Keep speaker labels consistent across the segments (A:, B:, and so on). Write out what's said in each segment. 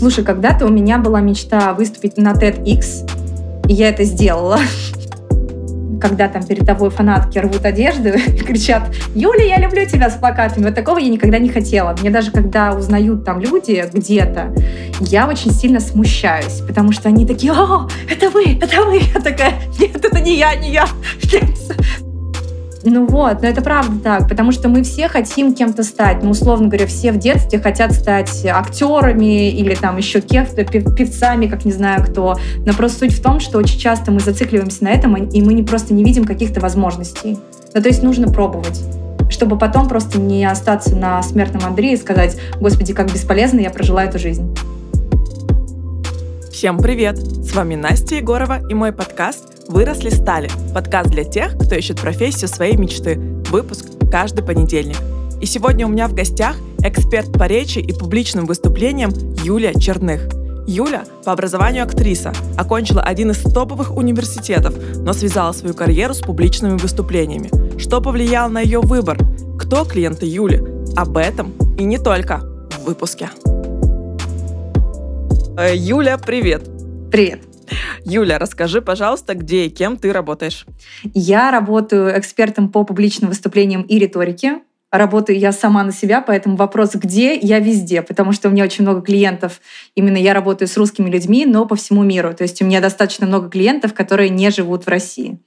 A: Слушай, когда-то у меня была мечта выступить на TEDx, и я это сделала. Когда там перед тобой фанатки рвут одежду и кричат «Юля, я люблю тебя» с плакатами. Вот такого я никогда не хотела. Мне даже когда узнают там люди где-то, я очень сильно смущаюсь, потому что они такие «О, это вы, это вы!» Я такая «Нет, это не я, не я!» Ну вот, но это правда так, потому что мы все хотим кем-то стать. Ну, условно говоря, все в детстве хотят стать актерами или там еще кем-то, певцами, как не знаю кто. Но просто суть в том, что очень часто мы зацикливаемся на этом, и мы не просто не видим каких-то возможностей. Ну, то есть нужно пробовать чтобы потом просто не остаться на смертном Андре и сказать, господи, как бесполезно я прожила эту жизнь.
B: Всем привет! С вами Настя Егорова и мой подкаст «Выросли стали» – подкаст для тех, кто ищет профессию своей мечты. Выпуск каждый понедельник. И сегодня у меня в гостях эксперт по речи и публичным выступлениям Юлия Черных. Юля по образованию актриса, окончила один из топовых университетов, но связала свою карьеру с публичными выступлениями. Что повлияло на ее выбор? Кто клиенты Юли? Об этом и не только в выпуске. Э, Юля, привет.
A: Привет.
B: Юля, расскажи, пожалуйста, где и кем ты работаешь?
A: Я работаю экспертом по публичным выступлениям и риторике. Работаю я сама на себя, поэтому вопрос «где?» я везде, потому что у меня очень много клиентов. Именно я работаю с русскими людьми, но по всему миру. То есть у меня достаточно много клиентов, которые не живут в России.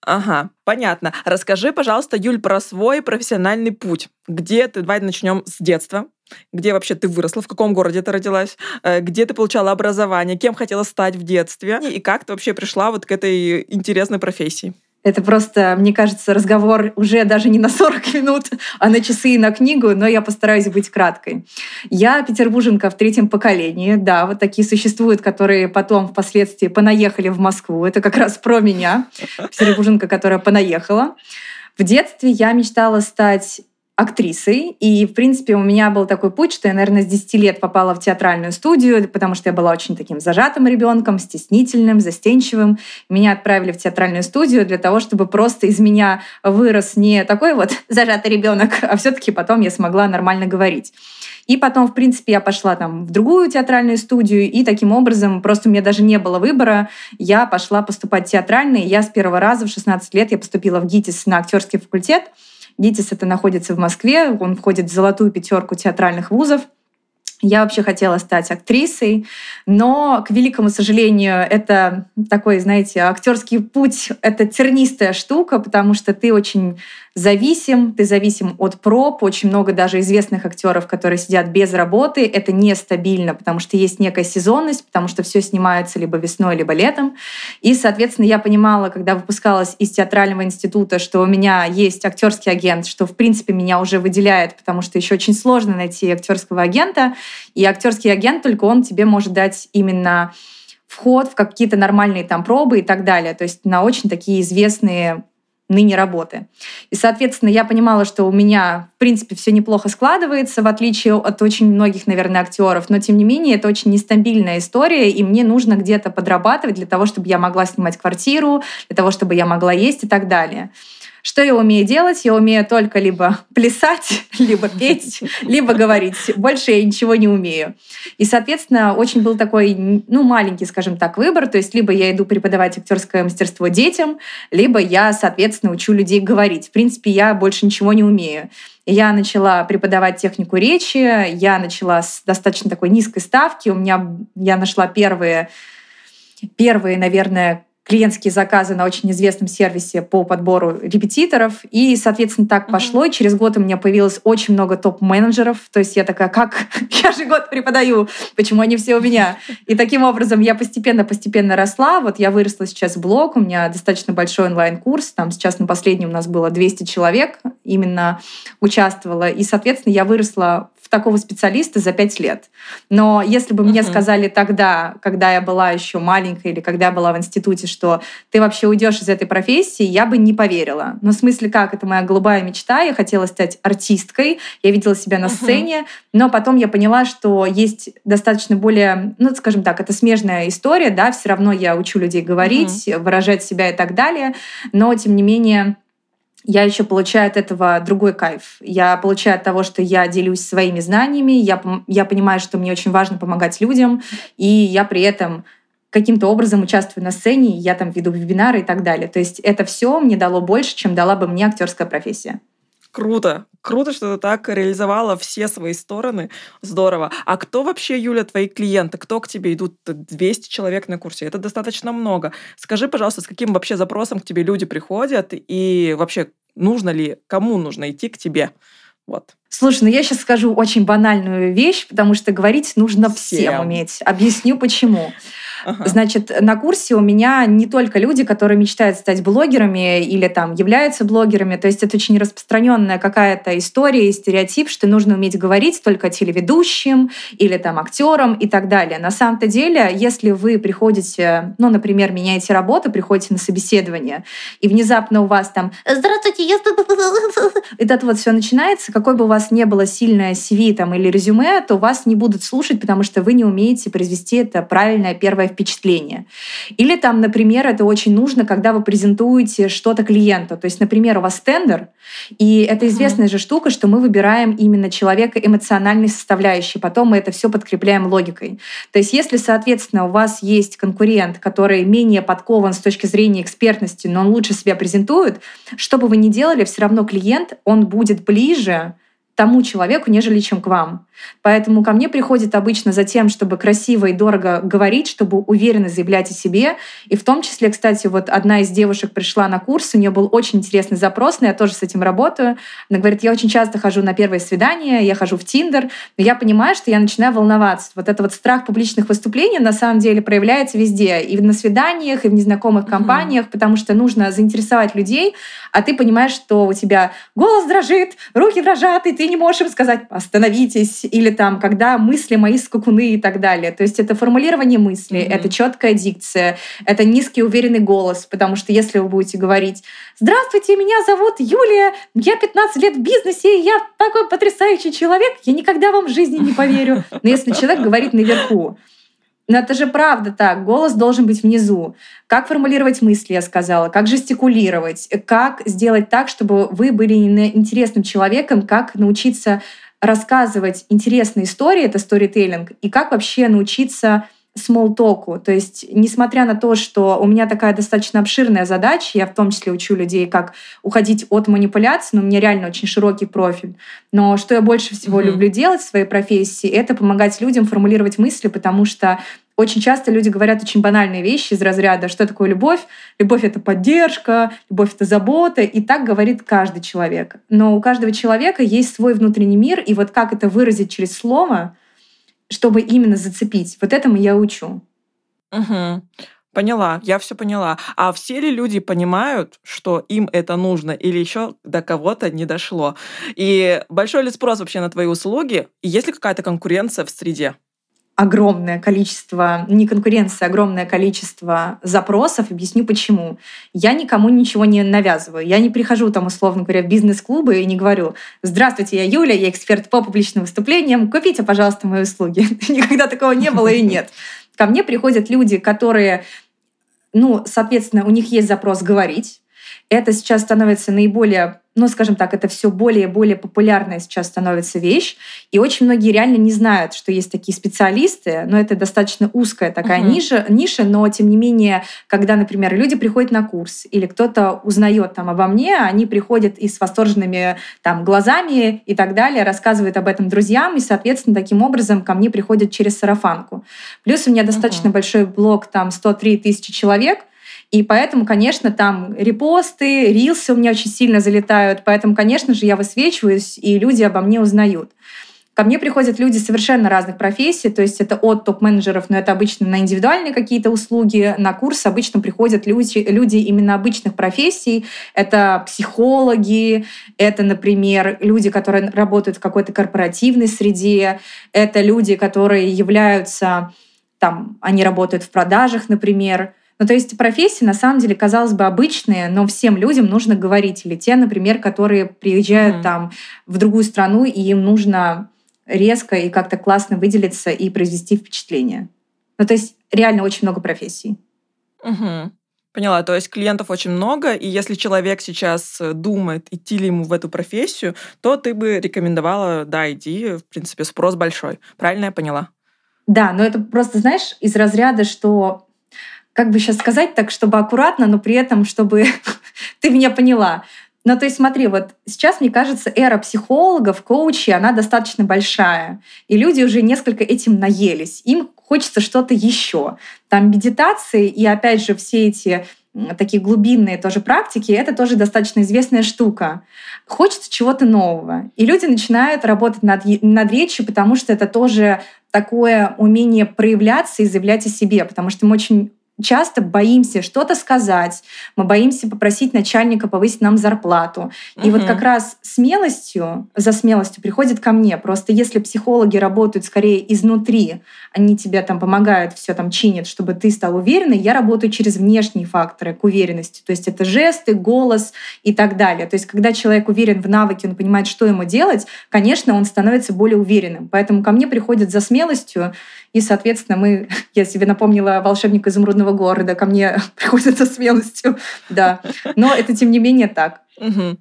B: Ага, понятно. Расскажи, пожалуйста, Юль, про свой профессиональный путь. Где ты? Давай начнем с детства. Где вообще ты выросла, в каком городе ты родилась, э, где ты получала образование, кем хотела стать в детстве и как ты вообще пришла вот к этой интересной профессии?
A: Это просто, мне кажется, разговор уже даже не на 40 минут, а на часы и на книгу, но я постараюсь быть краткой. Я петербурженка в третьем поколении, да, вот такие существуют, которые потом впоследствии понаехали в Москву. Это как раз про меня, петербурженка, которая понаехала. В детстве я мечтала стать актрисой. И, в принципе, у меня был такой путь, что я, наверное, с 10 лет попала в театральную студию, потому что я была очень таким зажатым ребенком, стеснительным, застенчивым. Меня отправили в театральную студию для того, чтобы просто из меня вырос не такой вот зажатый ребенок, а все-таки потом я смогла нормально говорить. И потом, в принципе, я пошла там в другую театральную студию, и таким образом просто у меня даже не было выбора. Я пошла поступать в театральный. Я с первого раза в 16 лет я поступила в ГИТИС на актерский факультет. ГИТИС это находится в Москве, он входит в золотую пятерку театральных вузов. Я вообще хотела стать актрисой, но, к великому сожалению, это такой, знаете, актерский путь — это тернистая штука, потому что ты очень зависим, ты зависим от проб. Очень много даже известных актеров, которые сидят без работы. Это нестабильно, потому что есть некая сезонность, потому что все снимается либо весной, либо летом. И, соответственно, я понимала, когда выпускалась из театрального института, что у меня есть актерский агент, что, в принципе, меня уже выделяет, потому что еще очень сложно найти актерского агента. И актерский агент только он тебе может дать именно вход в какие-то нормальные там пробы и так далее. То есть на очень такие известные ныне работы. И, соответственно, я понимала, что у меня, в принципе, все неплохо складывается, в отличие от очень многих, наверное, актеров, но, тем не менее, это очень нестабильная история, и мне нужно где-то подрабатывать для того, чтобы я могла снимать квартиру, для того, чтобы я могла есть и так далее. Что я умею делать? Я умею только либо плясать, либо петь, либо говорить. Больше я ничего не умею. И, соответственно, очень был такой, ну, маленький, скажем так, выбор. То есть либо я иду преподавать актерское мастерство детям, либо я, соответственно, учу людей говорить. В принципе, я больше ничего не умею. Я начала преподавать технику речи, я начала с достаточно такой низкой ставки. У меня я нашла первые первые, наверное, клиентские заказы на очень известном сервисе по подбору репетиторов. И, соответственно, так mm-hmm. пошло. И через год у меня появилось очень много топ-менеджеров. То есть я такая, как? я же год преподаю. Почему они все у меня? И таким образом я постепенно-постепенно росла. Вот я выросла сейчас в блог. У меня достаточно большой онлайн-курс. Там сейчас на последнем у нас было 200 человек именно участвовало. И, соответственно, я выросла в такого специалиста за пять лет. Но если бы мне сказали тогда, когда я была еще маленькая или когда я была в институте, что ты вообще уйдешь из этой профессии, я бы не поверила. Но в смысле как? Это моя голубая мечта. Я хотела стать артисткой. Я видела себя на uh-huh. сцене. Но потом я поняла, что есть достаточно более, ну, скажем так, это смежная история, да, все равно я учу людей говорить, uh-huh. выражать себя и так далее. Но, тем не менее, я еще получаю от этого другой кайф. Я получаю от того, что я делюсь своими знаниями, я, я понимаю, что мне очень важно помогать людям, и я при этом каким-то образом участвую на сцене, я там веду вебинары и так далее. То есть это все мне дало больше, чем дала бы мне актерская профессия.
B: Круто. Круто, что ты так реализовала все свои стороны. Здорово. А кто вообще, Юля, твои клиенты? Кто к тебе идут? 200 человек на курсе. Это достаточно много. Скажи, пожалуйста, с каким вообще запросом к тебе люди приходят? И вообще, нужно ли, кому нужно идти к тебе? Вот.
A: Слушай, ну я сейчас скажу очень банальную вещь, потому что говорить нужно всем, всем уметь. Объясню почему. Значит, на курсе у меня не только люди, которые мечтают стать блогерами или там являются блогерами. То есть это очень распространенная какая-то история и стереотип, что нужно уметь говорить только телеведущим или там актерам и так далее. На самом-то деле, если вы приходите, ну, например, меняете работу, приходите на собеседование, и внезапно у вас там «Здравствуйте, я...» И вот все начинается, какой бы у вас не было сильное CV там, или резюме, то вас не будут слушать, потому что вы не умеете произвести это правильное первое впечатление. Или там, например, это очень нужно, когда вы презентуете что-то клиенту. То есть, например, у вас тендер, и это известная mm-hmm. же штука, что мы выбираем именно человека эмоциональной составляющей, потом мы это все подкрепляем логикой. То есть, если, соответственно, у вас есть конкурент, который менее подкован с точки зрения экспертности, но он лучше себя презентует, что бы вы ни делали, все равно клиент, он будет ближе тому человеку, нежели чем к вам. Поэтому ко мне приходит обычно за тем, чтобы красиво и дорого говорить, чтобы уверенно заявлять о себе. И в том числе, кстати, вот одна из девушек пришла на курс, у нее был очень интересный запрос, но я тоже с этим работаю. Она говорит, я очень часто хожу на первое свидание, я хожу в Тиндер, но я понимаю, что я начинаю волноваться. Вот этот вот страх публичных выступлений на самом деле проявляется везде. И на свиданиях, и в незнакомых компаниях, mm-hmm. потому что нужно заинтересовать людей, а ты понимаешь, что у тебя голос дрожит, руки дрожат, и ты не можешь им сказать «остановитесь», или там, когда мысли мои скакуны и так далее. То есть это формулирование мысли, mm-hmm. это четкая дикция, это низкий уверенный голос, потому что если вы будете говорить «Здравствуйте, меня зовут Юлия, я 15 лет в бизнесе, я такой потрясающий человек», я никогда вам в жизни не поверю. Но если человек говорит наверху, но это же правда так. Голос должен быть внизу. Как формулировать мысли, я сказала, как жестикулировать, как сделать так, чтобы вы были интересным человеком, как научиться рассказывать интересные истории, это сторителлинг, и как вообще научиться смолтоку. То есть, несмотря на то, что у меня такая достаточно обширная задача, я в том числе учу людей, как уходить от манипуляций, но у меня реально очень широкий профиль. Но что я больше всего mm-hmm. люблю делать в своей профессии, это помогать людям формулировать мысли, потому что очень часто люди говорят очень банальные вещи из разряда, что такое любовь. Любовь — это поддержка, любовь — это забота. И так говорит каждый человек. Но у каждого человека есть свой внутренний мир, и вот как это выразить через слово, чтобы именно зацепить, вот этому я учу.
B: Угу. Поняла, я все поняла. А все ли люди понимают, что им это нужно, или еще до кого-то не дошло? И большой ли спрос вообще на твои услуги? И есть ли какая-то конкуренция в среде?
A: Огромное количество, не конкуренция, огромное количество запросов. Объясню почему. Я никому ничего не навязываю. Я не прихожу там, условно говоря, в бизнес-клубы и не говорю «Здравствуйте, я Юля, я эксперт по публичным выступлениям, купите, пожалуйста, мои услуги». Никогда такого не было и нет. Ко мне приходят люди, которые, ну, соответственно, у них есть запрос говорить, это сейчас становится наиболее, ну, скажем так, это все более и более популярная сейчас становится вещь. И очень многие реально не знают, что есть такие специалисты, но это достаточно узкая такая uh-huh. ниша, ниша, но тем не менее, когда, например, люди приходят на курс или кто-то узнает там обо мне, они приходят и с восторженными там глазами и так далее, рассказывают об этом друзьям, и, соответственно, таким образом ко мне приходят через сарафанку. Плюс у меня достаточно uh-huh. большой блог, там 103 тысячи человек — и поэтому, конечно, там репосты, рилсы у меня очень сильно залетают. Поэтому, конечно же, я высвечиваюсь, и люди обо мне узнают. Ко мне приходят люди совершенно разных профессий, то есть это от топ-менеджеров, но это обычно на индивидуальные какие-то услуги. На курс обычно приходят люди, люди именно обычных профессий. Это психологи, это, например, люди, которые работают в какой-то корпоративной среде, это люди, которые являются, там, они работают в продажах, например, ну, то есть профессии, на самом деле, казалось бы, обычные, но всем людям нужно говорить. Или те, например, которые приезжают mm-hmm. там в другую страну, и им нужно резко и как-то классно выделиться и произвести впечатление. Ну, то есть реально очень много профессий.
B: Угу. Поняла, то есть клиентов очень много, и если человек сейчас э, думает, идти ли ему в эту профессию, то ты бы рекомендовала, да, иди, в принципе, спрос большой. Правильно я поняла?
A: Да, но это просто, знаешь, из разряда, что как бы сейчас сказать так, чтобы аккуратно, но при этом, чтобы ты меня поняла. Ну, то есть смотри, вот сейчас, мне кажется, эра психологов, коучей, она достаточно большая. И люди уже несколько этим наелись. Им хочется что-то еще. Там медитации и, опять же, все эти такие глубинные тоже практики, это тоже достаточно известная штука. Хочется чего-то нового. И люди начинают работать над, над речью, потому что это тоже такое умение проявляться и заявлять о себе, потому что мы очень часто боимся что-то сказать, мы боимся попросить начальника повысить нам зарплату. И угу. вот как раз смелостью, за смелостью приходит ко мне. Просто если психологи работают скорее изнутри, они тебе там помогают, все там чинят, чтобы ты стал уверенной, я работаю через внешние факторы к уверенности. То есть это жесты, голос и так далее. То есть когда человек уверен в навыке, он понимает, что ему делать, конечно, он становится более уверенным. Поэтому ко мне приходят за смелостью, и, соответственно, мы, я себе напомнила волшебника изумрудного города, ко мне приходит со смелостью, да. Но это, тем не менее, так.
B: Угу.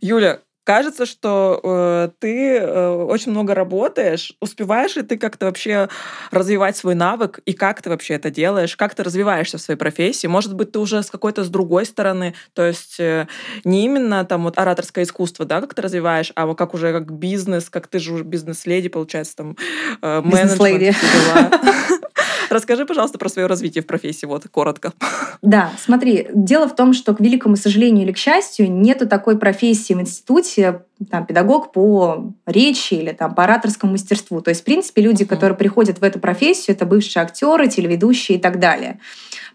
B: Юля, кажется, что э, ты э, очень много работаешь. Успеваешь ли ты как-то вообще развивать свой навык? И как ты вообще это делаешь? Как ты развиваешься в своей профессии? Может быть, ты уже с какой-то с другой стороны, то есть э, не именно там вот ораторское искусство, да, как ты развиваешь, а вот как уже как бизнес, как ты же бизнес-леди, получается, там э, менеджмент. Расскажи, пожалуйста, про свое развитие в профессии, вот, коротко.
A: Да, смотри, дело в том, что, к великому сожалению или к счастью, нету такой профессии в институте, там, педагог по речи или там, по ораторскому мастерству. То есть, в принципе, люди, которые приходят в эту профессию, это бывшие актеры, телеведущие и так далее.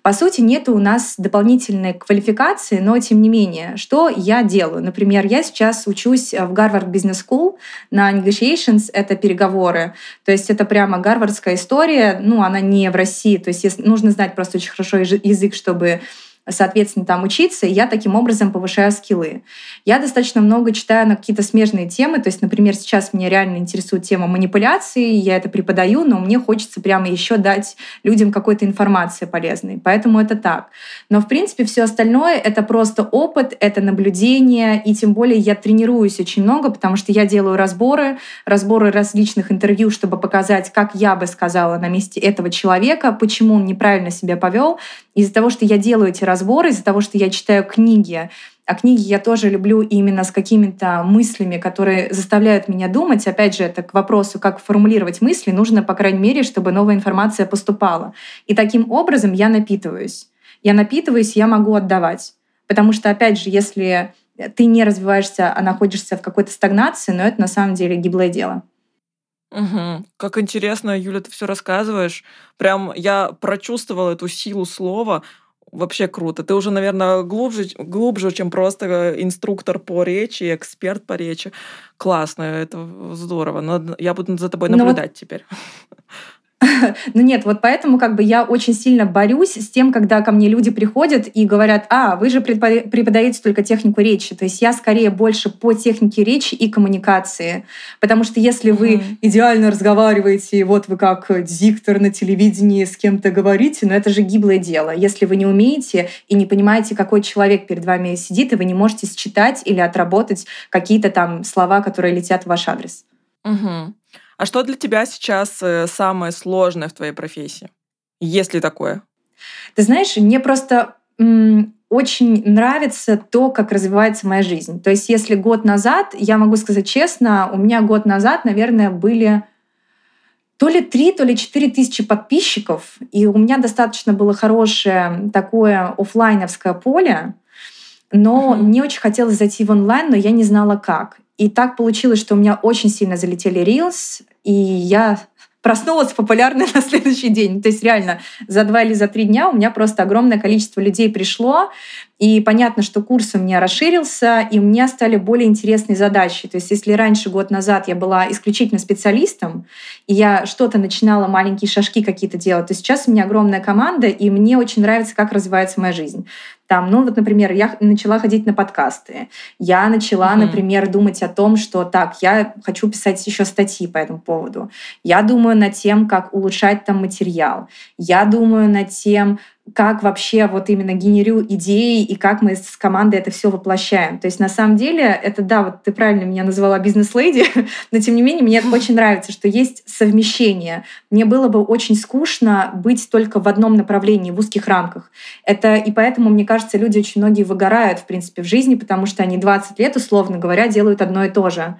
A: По сути, нет у нас дополнительной квалификации, но тем не менее, что я делаю? Например, я сейчас учусь в Гарвард Business School на negotiations, это переговоры. То есть это прямо гарвардская история, ну, она не в России. То есть нужно знать просто очень хорошо язык, чтобы соответственно, там учиться, и я таким образом повышаю скиллы. Я достаточно много читаю на какие-то смежные темы, то есть, например, сейчас меня реально интересует тема манипуляции, я это преподаю, но мне хочется прямо еще дать людям какой-то информации полезной, поэтому это так. Но, в принципе, все остальное — это просто опыт, это наблюдение, и тем более я тренируюсь очень много, потому что я делаю разборы, разборы различных интервью, чтобы показать, как я бы сказала на месте этого человека, почему он неправильно себя повел, из-за того, что я делаю эти разборы, из-за того, что я читаю книги, а книги я тоже люблю именно с какими-то мыслями, которые заставляют меня думать. Опять же, это к вопросу, как формулировать мысли, нужно, по крайней мере, чтобы новая информация поступала. И таким образом я напитываюсь. Я напитываюсь, я могу отдавать. Потому что, опять же, если ты не развиваешься, а находишься в какой-то стагнации, но это на самом деле гиблое дело.
B: Угу. Как интересно, Юля, ты все рассказываешь. Прям я прочувствовала эту силу слова. Вообще круто. Ты уже, наверное, глубже, глубже, чем просто инструктор по речи, эксперт по речи. Классно, это здорово. Надо, я буду за тобой наблюдать ну, вот теперь.
A: Ну нет, вот поэтому как бы я очень сильно борюсь с тем, когда ко мне люди приходят и говорят, а, вы же преподаете только технику речи. То есть я скорее больше по технике речи и коммуникации. Потому что если вы mm-hmm. идеально разговариваете, вот вы как диктор на телевидении с кем-то говорите, но ну это же гиблое дело. Если вы не умеете и не понимаете, какой человек перед вами сидит, и вы не можете считать или отработать какие-то там слова, которые летят в ваш адрес.
B: Угу. А что для тебя сейчас э, самое сложное в твоей профессии? Есть ли такое?
A: Ты знаешь, мне просто очень нравится то, как развивается моя жизнь. То есть, если год назад, я могу сказать честно, у меня год назад, наверное, были то ли три, то ли четыре тысячи подписчиков, и у меня достаточно было хорошее такое офлайновское поле, но uh-huh. мне очень хотелось зайти в онлайн, но я не знала как. И так получилось, что у меня очень сильно залетели Reels, и я проснулась популярной на следующий день. То есть реально за два или за три дня у меня просто огромное количество людей пришло, и понятно, что курс у меня расширился, и у меня стали более интересные задачи. То есть если раньше, год назад, я была исключительно специалистом, и я что-то начинала, маленькие шажки какие-то делать, то сейчас у меня огромная команда, и мне очень нравится, как развивается моя жизнь. Там, ну вот, например, я начала ходить на подкасты. Я начала, mm-hmm. например, думать о том, что так, я хочу писать еще статьи по этому поводу. Я думаю над тем, как улучшать там материал. Я думаю над тем, как вообще вот именно генерю идеи и как мы с командой это все воплощаем. То есть на самом деле это, да, вот ты правильно меня назвала бизнес-леди, но тем не менее мне это очень нравится, что есть совмещение. Мне было бы очень скучно быть только в одном направлении, в узких рамках. Это и поэтому, мне кажется, люди очень многие выгорают, в принципе, в жизни, потому что они 20 лет, условно говоря, делают одно и то же.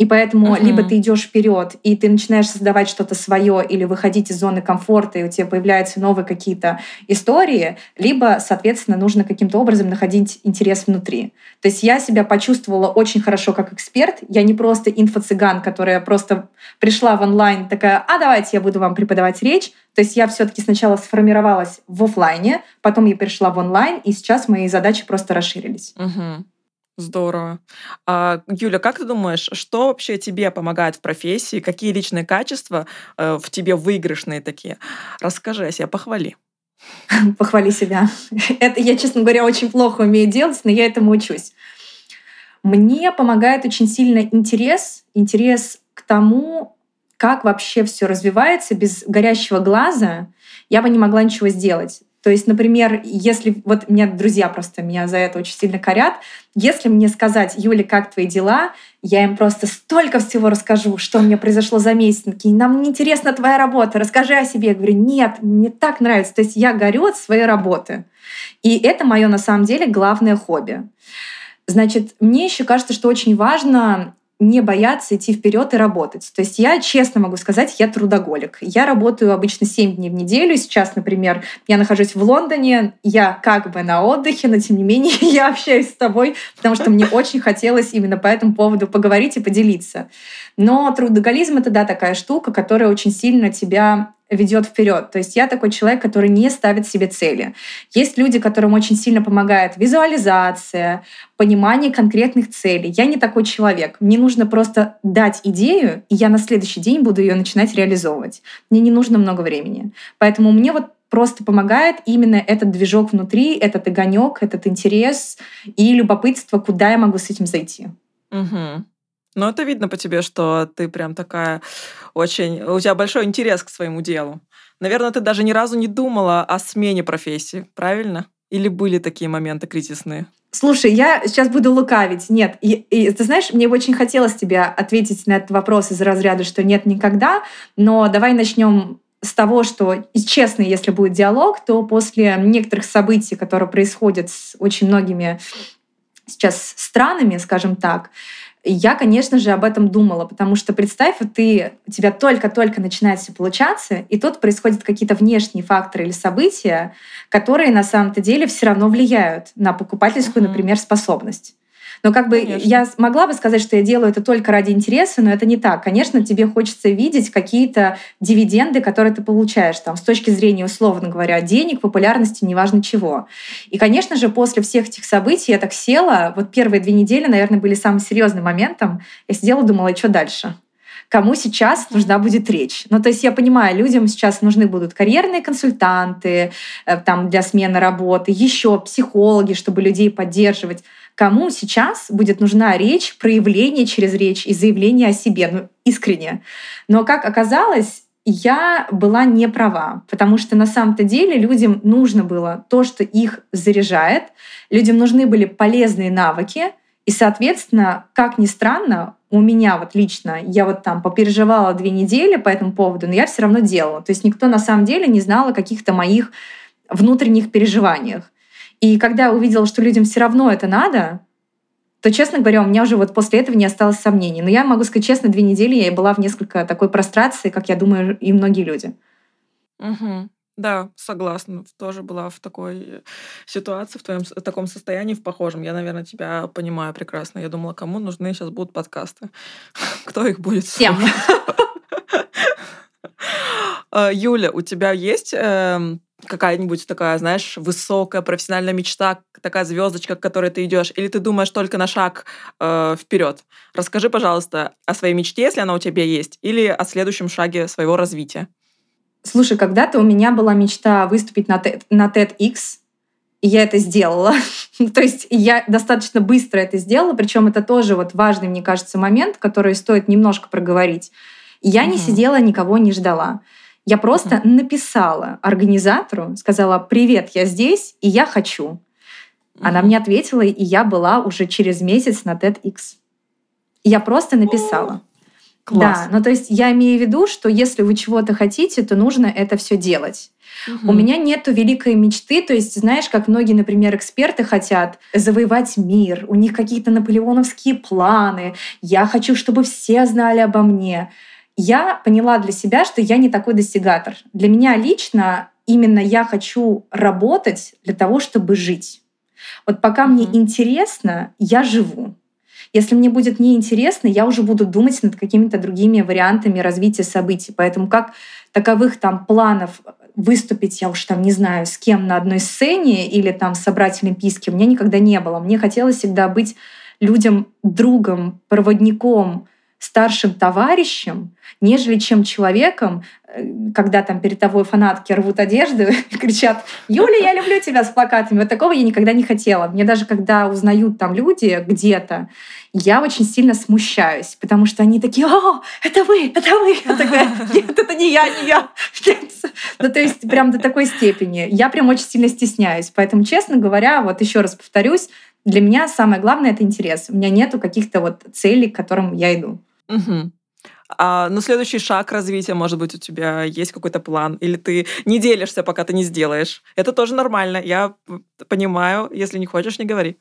A: И поэтому uh-huh. либо ты идешь вперед, и ты начинаешь создавать что-то свое, или выходить из зоны комфорта, и у тебя появляются новые какие-то истории, либо, соответственно, нужно каким-то образом находить интерес внутри. То есть я себя почувствовала очень хорошо как эксперт. Я не просто инфо-цыган, которая просто пришла в онлайн такая, а давайте я буду вам преподавать речь. То есть я все-таки сначала сформировалась в офлайне, потом я перешла в онлайн, и сейчас мои задачи просто расширились.
B: Угу. Здорово. А, Юля, как ты думаешь, что вообще тебе помогает в профессии? Какие личные качества э, в тебе выигрышные такие? Расскажи о себе, похвали.
A: Похвали себя. Это я, честно говоря, очень плохо умею делать, но я этому учусь. Мне помогает очень сильно интерес, интерес к тому, как вообще все развивается без горящего глаза, я бы не могла ничего сделать. То есть, например, если вот меня друзья просто меня за это очень сильно корят, если мне сказать, Юля, как твои дела, я им просто столько всего расскажу, что у меня произошло за месяц. Такие, нам не интересна твоя работа, расскажи о себе. Я говорю, нет, мне так нравится. То есть я горю от своей работы. И это мое на самом деле главное хобби. Значит, мне еще кажется, что очень важно не бояться идти вперед и работать. То есть я честно могу сказать, я трудоголик. Я работаю обычно 7 дней в неделю. Сейчас, например, я нахожусь в Лондоне, я как бы на отдыхе, но тем не менее я общаюсь с тобой, потому что мне очень хотелось именно по этому поводу поговорить и поделиться. Но трудоголизм — это, да, такая штука, которая очень сильно тебя ведет вперед. То есть я такой человек, который не ставит себе цели. Есть люди, которым очень сильно помогает визуализация, понимание конкретных целей. Я не такой человек. Мне нужно просто дать идею, и я на следующий день буду ее начинать реализовывать. Мне не нужно много времени. Поэтому мне вот просто помогает именно этот движок внутри, этот огонек, этот интерес и любопытство, куда я могу с этим зайти.
B: Угу. Ну, это видно по тебе, что ты прям такая очень... У тебя большой интерес к своему делу. Наверное, ты даже ни разу не думала о смене профессии, правильно? Или были такие моменты кризисные?
A: Слушай, я сейчас буду лукавить. Нет, и, и ты знаешь, мне очень хотелось тебе ответить на этот вопрос из разряда, что нет никогда, но давай начнем с того, что, честно, если будет диалог, то после некоторых событий, которые происходят с очень многими сейчас странами, скажем так, я, конечно же, об этом думала, потому что представь, вот ты, у тебя только-только начинает все получаться, и тут происходят какие-то внешние факторы или события, которые на самом-то деле все равно влияют на покупательскую, mm-hmm. например, способность. Но как бы Конечно. я могла бы сказать, что я делаю это только ради интереса, но это не так. Конечно, тебе хочется видеть какие-то дивиденды, которые ты получаешь там с точки зрения, условно говоря, денег, популярности, неважно чего. И, конечно же, после всех этих событий я так села, вот первые две недели, наверное, были самым серьезным моментом. Я сидела, думала, и что дальше? кому сейчас нужна будет речь. Ну, то есть я понимаю, людям сейчас нужны будут карьерные консультанты э, там, для смены работы, еще психологи, чтобы людей поддерживать кому сейчас будет нужна речь, проявление через речь и заявление о себе, ну, искренне. Но, как оказалось, я была не права, потому что на самом-то деле людям нужно было то, что их заряжает, людям нужны были полезные навыки, и, соответственно, как ни странно, у меня вот лично, я вот там попереживала две недели по этому поводу, но я все равно делала. То есть никто на самом деле не знал о каких-то моих внутренних переживаниях. И когда я увидела, что людям все равно это надо, то, честно говоря, у меня уже вот после этого не осталось сомнений. Но я могу сказать честно, две недели я была в несколько такой прострации, как я думаю, и многие люди.
B: Угу. Да, согласна. Тоже была в такой ситуации, в твоем в таком состоянии, в похожем. Я, наверное, тебя понимаю прекрасно. Я думала, кому нужны сейчас будут подкасты? Кто их будет
A: Всем.
B: А, Юля, у тебя есть эм, какая-нибудь такая, знаешь, высокая профессиональная мечта, такая звездочка, к которой ты идешь, или ты думаешь только на шаг э, вперед? Расскажи, пожалуйста, о своей мечте, если она у тебя есть, или о следующем шаге своего развития.
A: Слушай, когда-то у меня была мечта выступить на, TED, на TEDx, и я это сделала. То есть я достаточно быстро это сделала, причем это тоже вот важный, мне кажется, момент, который стоит немножко проговорить. Я угу. не сидела, никого не ждала. Я просто mm-hmm. написала организатору, сказала, привет, я здесь, и я хочу. Mm-hmm. Она мне ответила, и я была уже через месяц на TEDx. Я просто написала. Класс. Да, ну то есть я имею в виду, что если вы чего-то хотите, то нужно это все делать. Угу. У меня нету великой мечты, то есть знаешь, как многие, например, эксперты хотят завоевать мир, у них какие-то наполеоновские планы, я хочу, чтобы все знали обо мне. Я поняла для себя, что я не такой достигатор. Для меня лично именно я хочу работать для того, чтобы жить. Вот пока угу. мне интересно, я живу. Если мне будет неинтересно, я уже буду думать над какими-то другими вариантами развития событий. Поэтому как таковых там планов выступить, я уж там не знаю, с кем на одной сцене или там собрать олимпийский, у меня никогда не было. Мне хотелось всегда быть людям другом, проводником, старшим товарищем, нежели чем человеком, э, когда там перед тобой фанатки рвут одежду и кричат «Юля, я люблю тебя» с плакатами. Вот такого я никогда не хотела. Мне даже когда узнают там люди где-то, я очень сильно смущаюсь, потому что они такие «О, это вы, это вы!» Я такая «Нет, это не я, не я!» Ну, то есть прям до такой степени. Я прям очень сильно стесняюсь. Поэтому, честно говоря, вот еще раз повторюсь, для меня самое главное — это интерес. У меня нету каких-то вот целей, к которым я иду.
B: Угу. А на следующий шаг развития, может быть, у тебя есть какой-то план, или ты не делишься, пока ты не сделаешь. Это тоже нормально. Я понимаю, если не хочешь, не говори.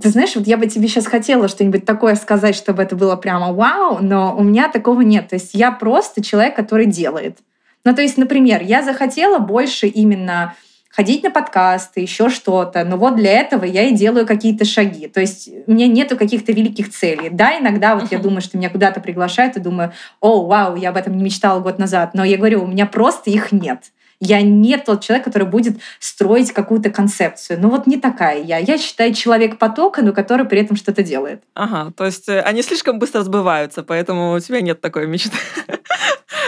A: Ты знаешь, вот я бы тебе сейчас хотела что-нибудь такое сказать, чтобы это было прямо вау, но у меня такого нет. То есть я просто человек, который делает. Ну, то есть, например, я захотела больше именно ходить на подкасты, еще что-то. Но вот для этого я и делаю какие-то шаги. То есть у меня нету каких-то великих целей. Да, иногда вот я думаю, что меня куда-то приглашают и думаю, о, вау, я об этом не мечтала год назад. Но я говорю, у меня просто их нет. Я не тот человек, который будет строить какую-то концепцию. Ну вот не такая я. Я считаю человек потока, но который при этом что-то делает.
B: Ага, то есть э, они слишком быстро сбываются, поэтому у тебя нет такой мечты.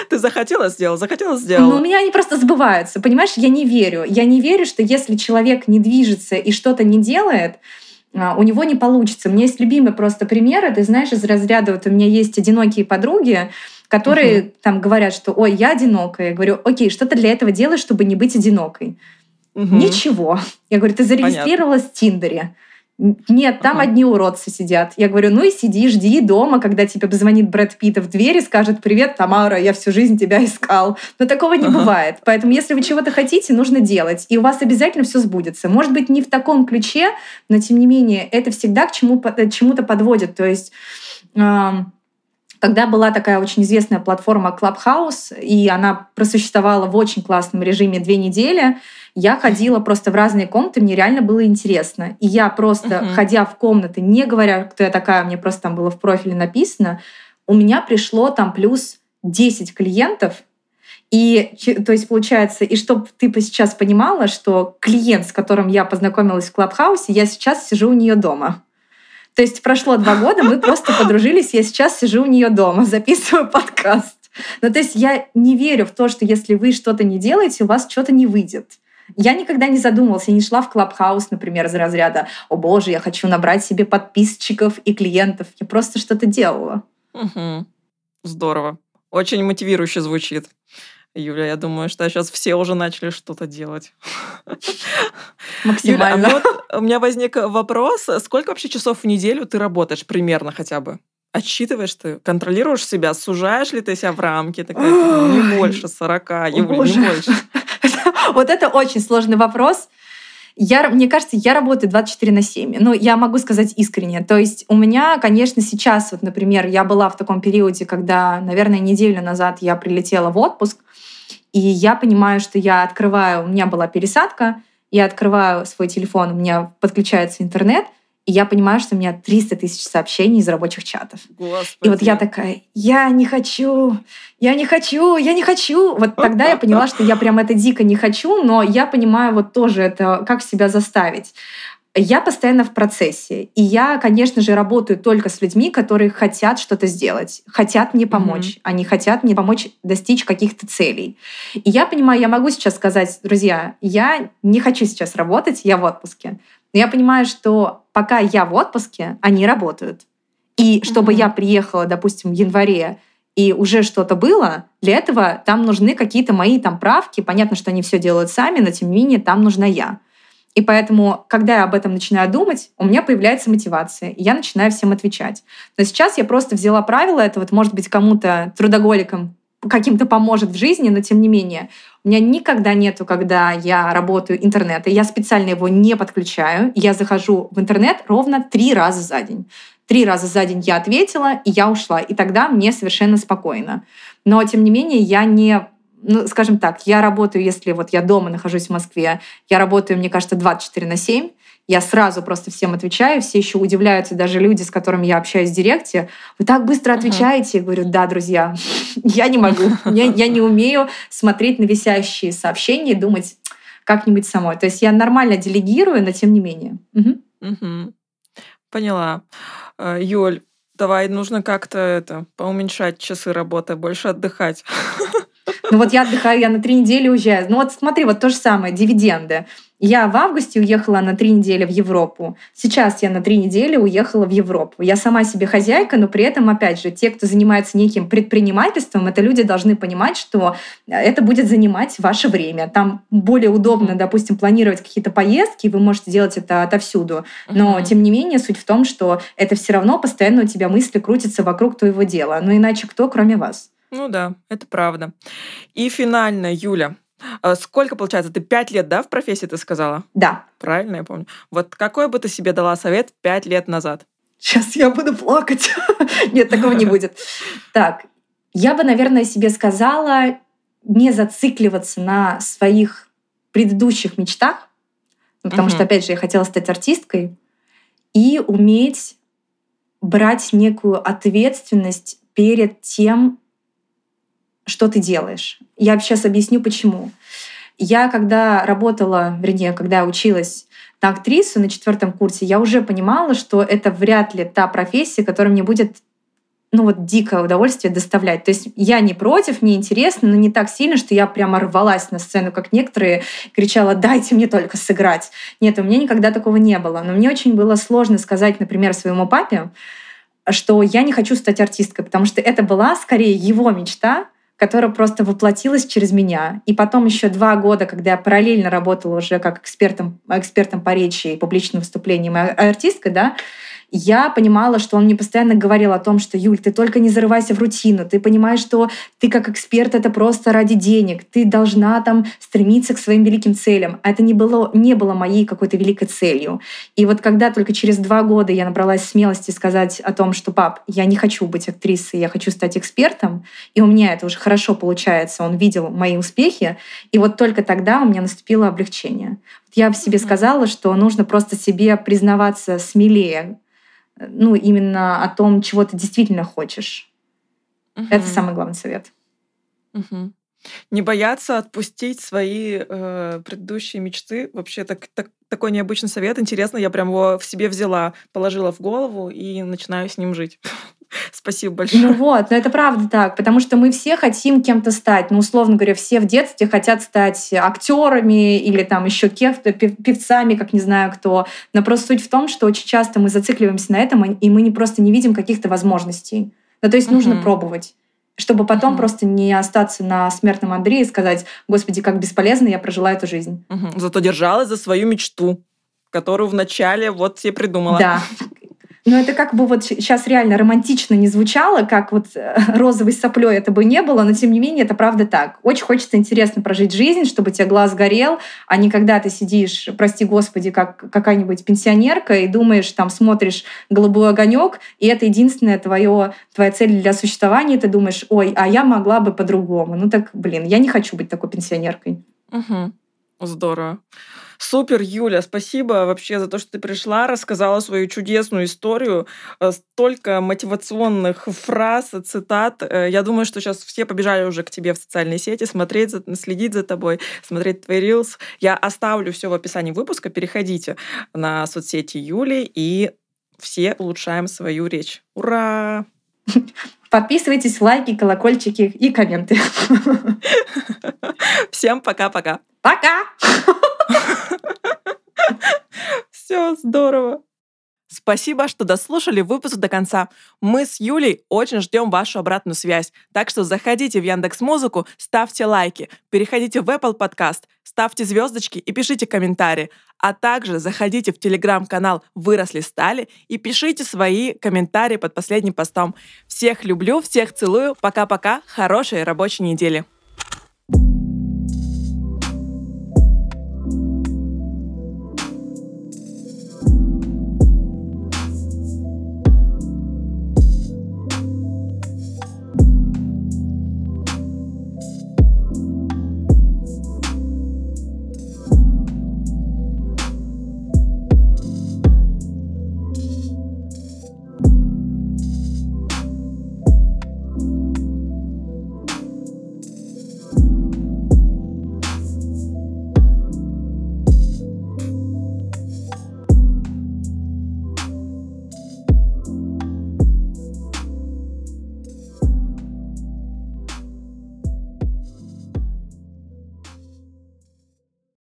B: Ты захотела сделать, захотела сделать.
A: Ну, у меня они просто сбываются. Понимаешь, я не верю. Я не верю, что если человек не движется и что-то не делает, у него не получится. У меня есть любимый просто пример. Ты знаешь, из разряда вот у меня есть одинокие подруги, которые угу. там говорят, что ой, я одинокая. Я говорю, окей, что ты для этого делаешь, чтобы не быть одинокой? Угу. Ничего. Я говорю, ты зарегистрировалась Понятно. в Тиндере. Нет, там ага. одни уродцы сидят. Я говорю, ну и сиди, жди дома, когда тебе позвонит Брэд Питт в дверь и скажет, привет, Тамара, я всю жизнь тебя искал. Но такого не ага. бывает. Поэтому если вы чего-то хотите, нужно делать. И у вас обязательно все сбудется. Может быть, не в таком ключе, но тем не менее, это всегда к чему, э, чему-то подводит. То есть когда была такая очень известная платформа Clubhouse, и она просуществовала в очень классном режиме две недели, я ходила просто в разные комнаты, мне реально было интересно. И я просто, uh-huh. ходя в комнаты, не говоря, кто я такая, мне просто там было в профиле написано, у меня пришло там плюс 10 клиентов, и, то есть, получается, и чтобы ты сейчас понимала, что клиент, с которым я познакомилась в Клабхаусе, я сейчас сижу у нее дома. То есть прошло два года, мы просто подружились, я сейчас сижу у нее дома, записываю подкаст. Ну, то есть я не верю в то, что если вы что-то не делаете, у вас что-то не выйдет. Я никогда не задумывалась, я не шла в Клабхаус, например, из разряда «О боже, я хочу набрать себе подписчиков и клиентов». Я просто что-то делала.
B: Угу. Здорово. Очень мотивирующе звучит. Юля, я думаю, что сейчас все уже начали что-то делать.
A: Максимально.
B: Юля, а вот у меня возник вопрос, сколько вообще часов в неделю ты работаешь примерно хотя бы? Отсчитываешь ты, контролируешь себя, сужаешь ли ты себя в рамки? Такая, не больше 40, Юля, не больше.
A: Вот это очень сложный вопрос. Я, мне кажется, я работаю 24 на 7. Ну, я могу сказать искренне. То есть у меня, конечно, сейчас, вот, например, я была в таком периоде, когда, наверное, неделю назад я прилетела в отпуск, и я понимаю, что я открываю, у меня была пересадка, я открываю свой телефон, у меня подключается интернет, и я понимаю, что у меня 300 тысяч сообщений из рабочих чатов.
B: Господи.
A: И вот я такая, я не хочу, я не хочу, я не хочу. Вот тогда я поняла, что я прям это дико не хочу, но я понимаю вот тоже это, как себя заставить. Я постоянно в процессе. И я, конечно же, работаю только с людьми, которые хотят что-то сделать, хотят мне помочь. Mm-hmm. Они хотят мне помочь достичь каких-то целей. И я понимаю, я могу сейчас сказать, друзья, я не хочу сейчас работать, я в отпуске. Но я понимаю, что пока я в отпуске, они работают. И чтобы mm-hmm. я приехала, допустим, в январе и уже что-то было, для этого там нужны какие-то мои там правки. Понятно, что они все делают сами, но тем не менее там нужна я. И поэтому, когда я об этом начинаю думать, у меня появляется мотивация, и я начинаю всем отвечать. Но сейчас я просто взяла правило, это вот может быть кому-то трудоголикам каким-то поможет в жизни, но тем не менее, у меня никогда нету, когда я работаю интернета, я специально его не подключаю, я захожу в интернет ровно три раза за день. Три раза за день я ответила, и я ушла. И тогда мне совершенно спокойно. Но, тем не менее, я не ну, скажем так, я работаю, если вот я дома нахожусь в Москве, я работаю, мне кажется, 24 на 7, я сразу просто всем отвечаю, все еще удивляются, даже люди, с которыми я общаюсь в директе, вы так быстро отвечаете. Uh-huh. Я говорю, да, друзья, я не могу, я, я не умею смотреть на висящие сообщения и думать как-нибудь самой. То есть я нормально делегирую, но тем не менее. Угу.
B: Угу. Поняла. Э, Юль, давай нужно как-то это поуменьшать часы работы, больше отдыхать.
A: Ну вот я отдыхаю, я на три недели уезжаю. Ну вот смотри, вот то же самое, дивиденды. Я в августе уехала на три недели в Европу. Сейчас я на три недели уехала в Европу. Я сама себе хозяйка, но при этом, опять же, те, кто занимается неким предпринимательством, это люди должны понимать, что это будет занимать ваше время. Там более удобно, допустим, планировать какие-то поездки, вы можете делать это отовсюду. Но, тем не менее, суть в том, что это все равно постоянно у тебя мысли крутятся вокруг твоего дела. Ну иначе кто, кроме вас?
B: Ну да, это правда. И финально, Юля, сколько, получается, ты пять лет, да, в профессии ты сказала?
A: Да.
B: Правильно я помню. Вот какой бы ты себе дала совет пять лет назад?
A: Сейчас я буду плакать. Нет, такого не будет. Так, я бы, наверное, себе сказала не зацикливаться на своих предыдущих мечтах, потому что, опять же, я хотела стать артисткой, и уметь брать некую ответственность перед тем, что ты делаешь. Я сейчас объясню, почему. Я, когда работала, вернее, когда училась на актрису на четвертом курсе, я уже понимала, что это вряд ли та профессия, которая мне будет ну вот дикое удовольствие доставлять. То есть я не против, мне интересно, но не так сильно, что я прямо рвалась на сцену, как некоторые, кричала «дайте мне только сыграть». Нет, у меня никогда такого не было. Но мне очень было сложно сказать, например, своему папе, что я не хочу стать артисткой, потому что это была скорее его мечта, которая просто воплотилась через меня. И потом еще два года, когда я параллельно работала уже как экспертом, экспертом по речи и публичным выступлениям и артисткой, да, я понимала, что он мне постоянно говорил о том, что Юль, ты только не зарывайся в рутину, ты понимаешь, что ты как эксперт это просто ради денег, ты должна там стремиться к своим великим целям. А это не было, не было моей какой-то великой целью. И вот когда только через два года я набралась смелости сказать о том, что пап, я не хочу быть актрисой, я хочу стать экспертом, и у меня это уже хорошо получается, он видел мои успехи, и вот только тогда у меня наступило облегчение. Я в себе сказала, что нужно просто себе признаваться смелее, ну, именно о том, чего ты действительно хочешь. Угу. Это самый главный совет.
B: Угу. Не бояться отпустить свои э, предыдущие мечты. Вообще так, так, такой необычный совет. Интересно, я прям его в себе взяла, положила в голову и начинаю с ним жить. Спасибо большое.
A: Ну вот, но это правда так, потому что мы все хотим кем-то стать. Ну, условно говоря, все в детстве хотят стать актерами или там еще кем-то, певцами, как не знаю кто. Но просто суть в том, что очень часто мы зацикливаемся на этом, и мы не просто не видим каких-то возможностей. Ну, то есть угу. нужно пробовать чтобы потом угу. просто не остаться на смертном Андрее и сказать, господи, как бесполезно я прожила эту жизнь.
B: Угу. Зато держалась за свою мечту, которую вначале вот себе придумала.
A: Да, но это как бы вот сейчас реально романтично не звучало, как вот э, розовой соплей это бы не было, но тем не менее это правда так. Очень хочется интересно прожить жизнь, чтобы тебе глаз горел, а не когда ты сидишь, прости господи, как какая-нибудь пенсионерка и думаешь, там смотришь голубой огонек, и это единственная твое, твоя цель для существования, и ты думаешь, ой, а я могла бы по-другому. Ну так, блин, я не хочу быть такой пенсионеркой.
B: Угу. Здорово. Супер, Юля, спасибо вообще за то, что ты пришла, рассказала свою чудесную историю, э, столько мотивационных фраз, цитат. Э, я думаю, что сейчас все побежали уже к тебе в социальные сети, смотреть, следить за тобой, смотреть твои рилс. Я оставлю все в описании выпуска, переходите на соцсети Юли и все улучшаем свою речь. Ура!
A: Подписывайтесь, лайки, колокольчики и комменты.
B: Всем пока-пока.
A: Пока!
B: Все здорово. Спасибо, что дослушали выпуск до конца. Мы с Юлей очень ждем вашу обратную связь. Так что заходите в Яндекс Музыку, ставьте лайки, переходите в Apple Podcast, ставьте звездочки и пишите комментарии. А также заходите в телеграм-канал «Выросли стали» и пишите свои комментарии под последним постом. Всех люблю, всех целую. Пока-пока. Хорошей рабочей недели.